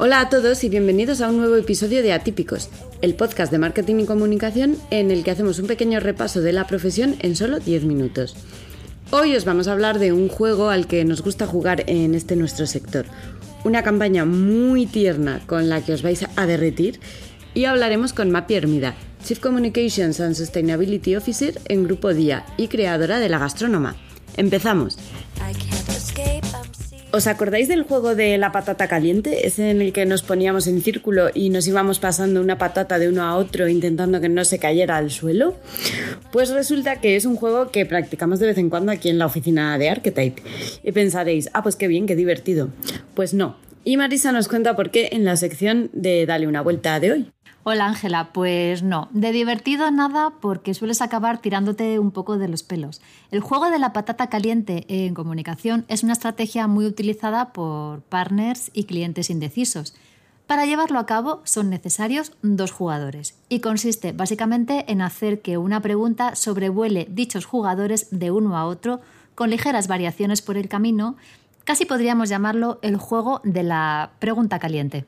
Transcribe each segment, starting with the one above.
Hola a todos y bienvenidos a un nuevo episodio de Atípicos, el podcast de marketing y comunicación en el que hacemos un pequeño repaso de la profesión en solo 10 minutos. Hoy os vamos a hablar de un juego al que nos gusta jugar en este nuestro sector, una campaña muy tierna con la que os vais a derretir y hablaremos con Mapi Hermida, Chief Communications and Sustainability Officer en Grupo Día y creadora de La Gastrónoma. Empezamos. ¿Os acordáis del juego de la patata caliente? Ese en el que nos poníamos en círculo y nos íbamos pasando una patata de uno a otro intentando que no se cayera al suelo. Pues resulta que es un juego que practicamos de vez en cuando aquí en la oficina de Archetype. Y pensaréis, ah, pues qué bien, qué divertido. Pues no. Y Marisa nos cuenta por qué en la sección de Dale una vuelta de hoy. Hola Ángela, pues no, de divertido nada porque sueles acabar tirándote un poco de los pelos. El juego de la patata caliente en comunicación es una estrategia muy utilizada por partners y clientes indecisos. Para llevarlo a cabo son necesarios dos jugadores y consiste básicamente en hacer que una pregunta sobrevuele dichos jugadores de uno a otro con ligeras variaciones por el camino. Casi podríamos llamarlo el juego de la pregunta caliente.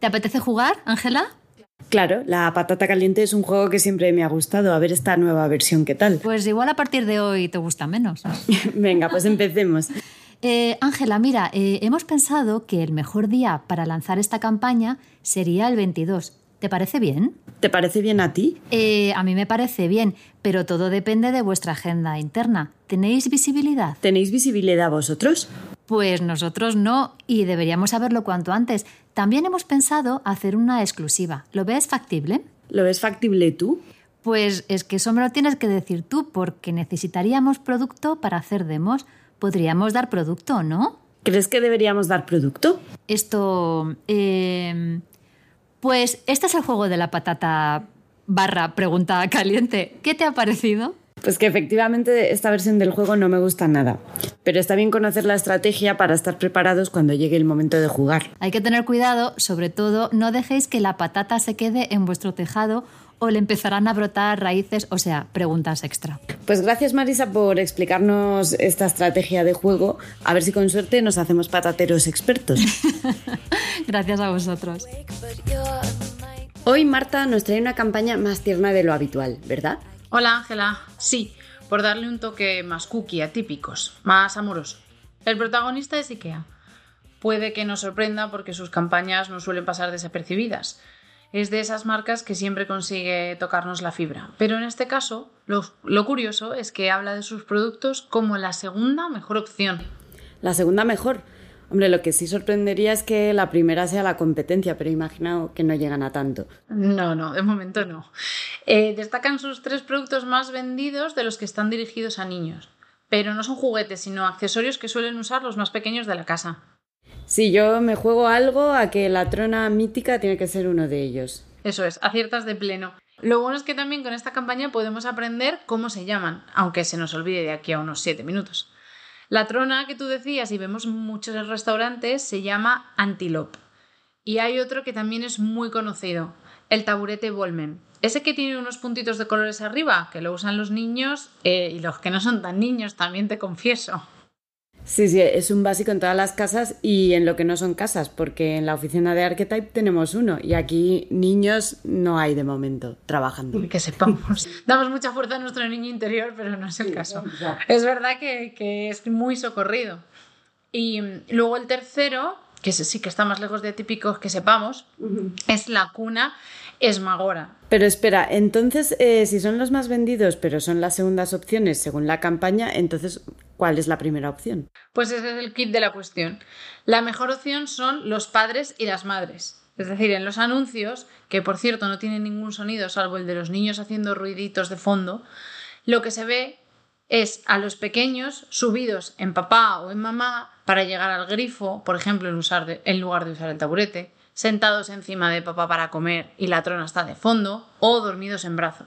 ¿Te apetece jugar, Ángela? Claro, la patata caliente es un juego que siempre me ha gustado. A ver esta nueva versión, ¿qué tal? Pues igual a partir de hoy te gusta menos. Venga, pues empecemos. Eh, Ángela, mira, eh, hemos pensado que el mejor día para lanzar esta campaña sería el 22. ¿Te parece bien? ¿Te parece bien a ti? Eh, a mí me parece bien, pero todo depende de vuestra agenda interna. ¿Tenéis visibilidad? ¿Tenéis visibilidad vosotros? Pues nosotros no, y deberíamos saberlo cuanto antes. También hemos pensado hacer una exclusiva. ¿Lo ves factible? ¿Lo ves factible tú? Pues es que eso me lo tienes que decir tú, porque necesitaríamos producto para hacer demos. Podríamos dar producto, ¿no? ¿Crees que deberíamos dar producto? Esto... Eh, pues este es el juego de la patata barra pregunta caliente. ¿Qué te ha parecido? Pues que efectivamente esta versión del juego no me gusta nada, pero está bien conocer la estrategia para estar preparados cuando llegue el momento de jugar. Hay que tener cuidado, sobre todo no dejéis que la patata se quede en vuestro tejado o le empezarán a brotar raíces, o sea, preguntas extra. Pues gracias Marisa por explicarnos esta estrategia de juego. A ver si con suerte nos hacemos patateros expertos. gracias a vosotros. Hoy Marta nos trae una campaña más tierna de lo habitual, ¿verdad? Hola Ángela, sí, por darle un toque más cookie atípicos, más amoroso. El protagonista es IKEA. Puede que nos sorprenda porque sus campañas no suelen pasar desapercibidas. Es de esas marcas que siempre consigue tocarnos la fibra. Pero en este caso, lo, lo curioso es que habla de sus productos como la segunda mejor opción. La segunda mejor. Hombre, lo que sí sorprendería es que la primera sea la competencia, pero imagino que no llegan a tanto. No, no, de momento no. Eh, destacan sus tres productos más vendidos de los que están dirigidos a niños. Pero no son juguetes, sino accesorios que suelen usar los más pequeños de la casa. Si yo me juego algo a que la trona mítica tiene que ser uno de ellos. Eso es, aciertas de pleno. Lo bueno es que también con esta campaña podemos aprender cómo se llaman, aunque se nos olvide de aquí a unos 7 minutos. La trona que tú decías y vemos muchos restaurantes se llama Antelope. Y hay otro que también es muy conocido, el taburete Volmen. Ese que tiene unos puntitos de colores arriba, que lo usan los niños eh, y los que no son tan niños, también te confieso. Sí, sí, es un básico en todas las casas y en lo que no son casas, porque en la oficina de Archetype tenemos uno y aquí niños no hay de momento trabajando. Que sepamos. Damos mucha fuerza a nuestro niño interior, pero no es el caso. Es verdad que, que es muy socorrido. Y luego el tercero, que sí que está más lejos de típicos que sepamos, es la cuna Esmagora. Pero espera, entonces, eh, si son los más vendidos, pero son las segundas opciones según la campaña, entonces, ¿cuál es la primera opción? Pues ese es el kit de la cuestión. La mejor opción son los padres y las madres. Es decir, en los anuncios, que por cierto no tienen ningún sonido salvo el de los niños haciendo ruiditos de fondo, lo que se ve es a los pequeños subidos en papá o en mamá para llegar al grifo, por ejemplo, en, en lugar de usar el taburete, sentados encima de papá para comer y la trona está de fondo, o dormidos en brazos.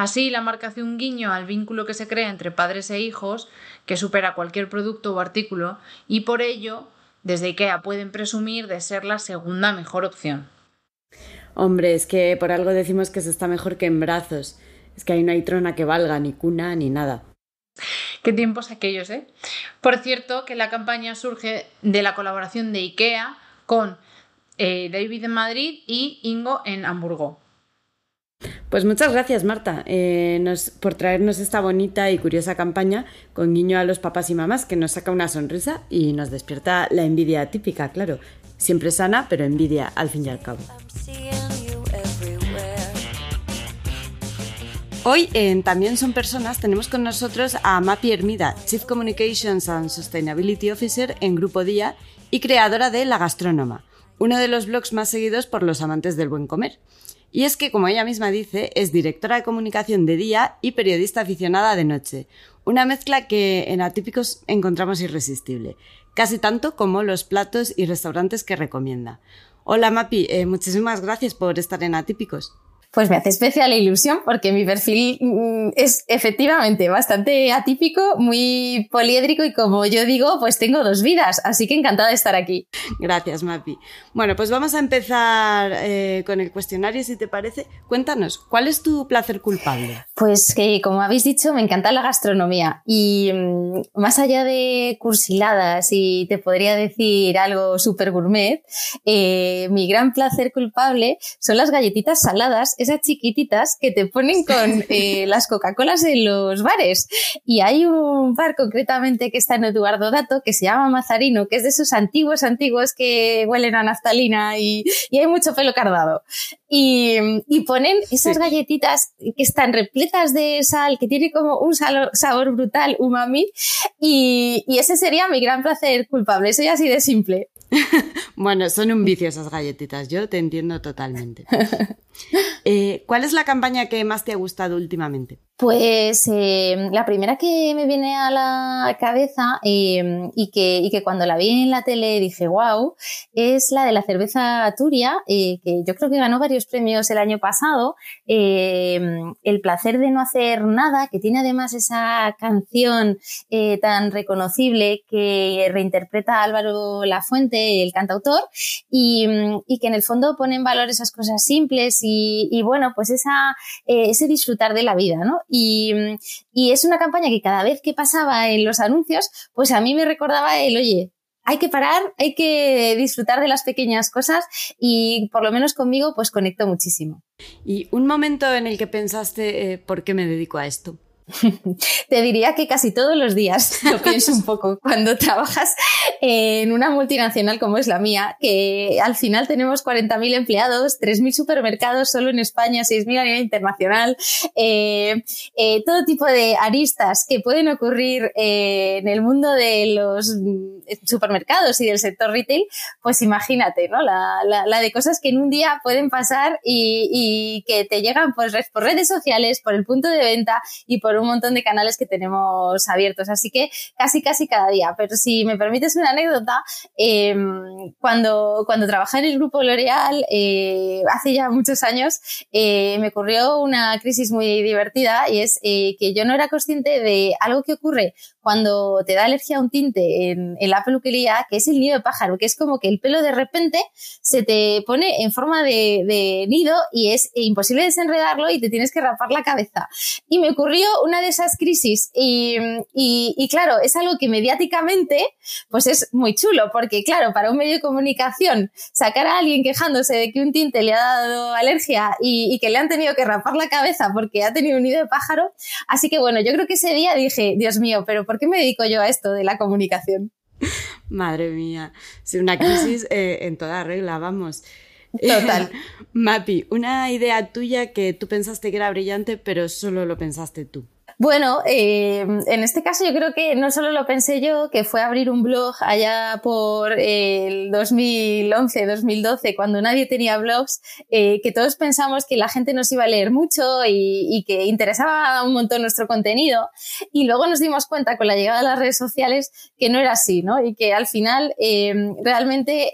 Así, la marca hace un guiño al vínculo que se crea entre padres e hijos, que supera cualquier producto o artículo, y por ello, desde IKEA pueden presumir de ser la segunda mejor opción. Hombre, es que por algo decimos que se está mejor que en brazos. Es que ahí no hay trona que valga, ni cuna, ni nada. Qué tiempos aquellos, ¿eh? Por cierto, que la campaña surge de la colaboración de IKEA con eh, David en Madrid y Ingo en Hamburgo. Pues muchas gracias, Marta, eh, por traernos esta bonita y curiosa campaña con guiño a los papás y mamás que nos saca una sonrisa y nos despierta la envidia típica, claro. Siempre sana, pero envidia al fin y al cabo. Hoy en También son personas tenemos con nosotros a Mapi Hermida, Chief Communications and Sustainability Officer en Grupo Día y creadora de La Gastrónoma, uno de los blogs más seguidos por los amantes del buen comer. Y es que, como ella misma dice, es directora de comunicación de día y periodista aficionada de noche. Una mezcla que en Atípicos encontramos irresistible, casi tanto como los platos y restaurantes que recomienda. Hola Mapi, eh, muchísimas gracias por estar en Atípicos pues me hace especial ilusión porque mi perfil mm, es efectivamente bastante atípico, muy poliédrico y como yo digo, pues tengo dos vidas, así que encantada de estar aquí. Gracias, Mapi. Bueno, pues vamos a empezar eh, con el cuestionario, si te parece. Cuéntanos, ¿cuál es tu placer culpable? Pues que, como habéis dicho, me encanta la gastronomía y mm, más allá de cursiladas y te podría decir algo súper gourmet, eh, mi gran placer culpable son las galletitas saladas esas chiquititas que te ponen con eh, las Coca-Colas en los bares. Y hay un bar concretamente que está en Eduardo Dato que se llama Mazarino, que es de esos antiguos, antiguos que huelen a naftalina y, hay mucho pelo cardado. Y, ponen esas galletitas que están repletas de sal, que tiene como un sabor brutal, umami, y, y ese sería mi gran placer culpable. Soy así de simple. bueno, son un vicio esas galletitas, yo te entiendo totalmente. Eh, ¿Cuál es la campaña que más te ha gustado últimamente? Pues eh, la primera que me viene a la cabeza eh, y, que, y, que, cuando la vi en la tele dije, wow, es la de la cerveza Turia, eh, que yo creo que ganó varios premios el año pasado. el placer de no hacer nada, que tiene además esa canción tan reconocible que reinterpreta Álvaro Lafuente, el cantautor, y, y, que en el fondo pone en valor esas cosas simples y, y bueno, pues esa, ese disfrutar de la vida, ¿no? Y, es una campaña que cada vez que pasaba en los anuncios, pues a mí me recordaba el, oye, hay que parar, hay que disfrutar de las pequeñas cosas y por lo menos conmigo pues conecto muchísimo. ¿Y un momento en el que pensaste, eh, ¿por qué me dedico a esto? Te diría que casi todos los días lo pienso un poco cuando trabajas en una multinacional como es la mía, que al final tenemos 40.000 empleados, 3.000 supermercados solo en España, 6.000 a nivel internacional, eh, eh, todo tipo de aristas que pueden ocurrir eh, en el mundo de los supermercados y del sector retail, pues imagínate, ¿no? La, de cosas que en un día pueden pasar y, que te llegan pues, por redes sociales, por el punto de venta y por un montón de canales que tenemos abiertos. Así que casi, casi cada día. Pero si me permites una anécdota, em, cuando, cuando trabajé en el grupo L'Oreal, eh, hace ya muchos años, eh, me ocurrió una crisis muy divertida y es eh, que yo no era consciente de algo que ocurre cuando te da alergia a un tinte en, la peluquería, que es el nido de pájaro, que es como que el pelo de repente se te pone en forma de, nido y es imposible desenredarlo y te tienes que rapar la cabeza. Y me ocurrió una de esas crisis y, y, claro, es algo que mediáticamente pues es muy chulo porque claro, para un medio de comunicación sacar a alguien quejándose de que un tinte le ha dado alergia y, y que le han tenido que rapar la cabeza porque ha tenido un nido de pájaro. Así que bueno, yo creo que ese día dije, Dios mío, pero ¿por qué me dedico yo a esto de la comunicación? Madre mía, si una crisis eh, en toda regla, vamos. Total. Mapi, una idea tuya que tú pensaste que era brillante, pero solo lo pensaste tú. Bueno, eh, en este caso yo creo que no solo lo pensé yo, que fue abrir un blog allá por el 2011, 2012, cuando nadie tenía blogs, eh, que todos pensamos que la gente nos iba a leer mucho y, que interesaba un montón nuestro contenido. Y luego nos dimos cuenta con la llegada de las redes sociales que no era así, ¿no? Y que al final eh, realmente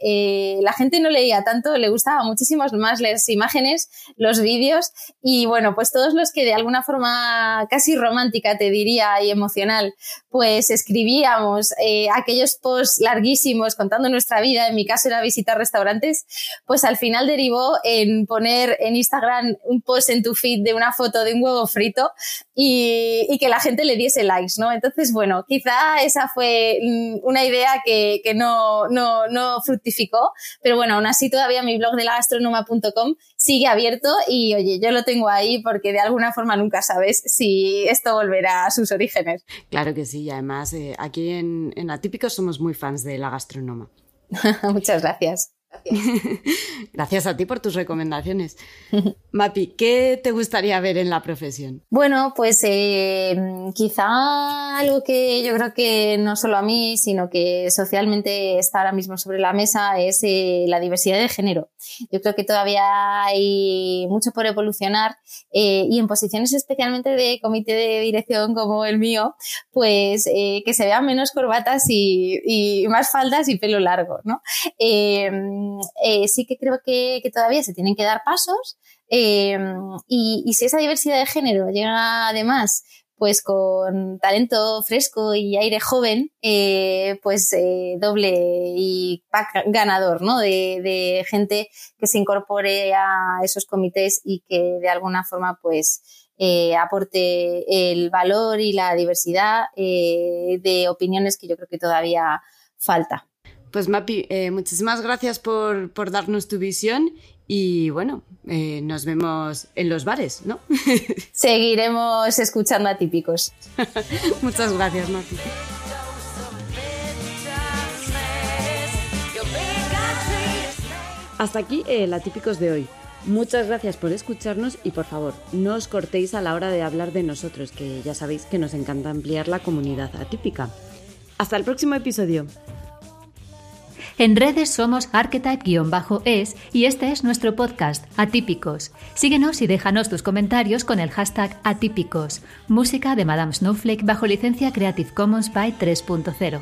la gente no leía tanto, le gustaba muchísimo más las imágenes, los vídeos y bueno, pues todos los que de alguna forma casi romántica, te diría, y emocional, pues escribíamos eh, aquellos posts larguísimos contando nuestra vida, en mi caso era visitar restaurantes, pues al final derivó en poner en Instagram un post en tu feed de una foto de un huevo frito y, que la gente le diese likes, ¿no? Entonces, bueno, quizá esa fue mm, una idea que, no fructificó, pero bueno, aún así todavía mi blog de la gastronoma.com sigue abierto y oye, yo lo tengo ahí porque de alguna forma nunca sabes si esto volverá a sus orígenes. Claro que sí, y además eh, aquí en, en Atípicos somos muy fans de la gastronoma. Muchas gracias. Gracias a ti por tus recomendaciones. Mapi, ¿qué te gustaría ver en la profesión? Bueno, pues eh, quizá algo que yo creo que no solo a mí, sino que socialmente está ahora mismo sobre la mesa es eh, la diversidad de género. Yo creo que todavía hay mucho por evolucionar eh, y en posiciones especialmente de comité de dirección como el mío, pues que se vean menos corbatas y, y, más faldas y pelo largo, ¿no? Eh, sí que creo que, todavía se tienen que dar pasos eh, y, si esa diversidad de género llega además pues con talento fresco y aire joven, eh, pues doble y ganador, ¿no? De, de, gente que se incorpore a esos comités y que de alguna forma, pues, aporte el valor y la diversidad de opiniones que yo creo que todavía falta. Pues Mapi, eh, muchísimas gracias por, darnos tu visión y bueno, eh, nos vemos en los bares, ¿no? Seguiremos escuchando a típicos. Muchas gracias, Mapi. Hasta aquí el Atípicos de hoy. Muchas gracias por escucharnos y por favor, no os cortéis a la hora de hablar de nosotros, que ya sabéis que nos encanta ampliar la comunidad atípica. Hasta el próximo episodio. En redes somos archetype-es y este es nuestro podcast, Atípicos. Síguenos y déjanos tus comentarios con el hashtag Atípicos. Música de Madame Snowflake bajo licencia Creative Commons by 3.0.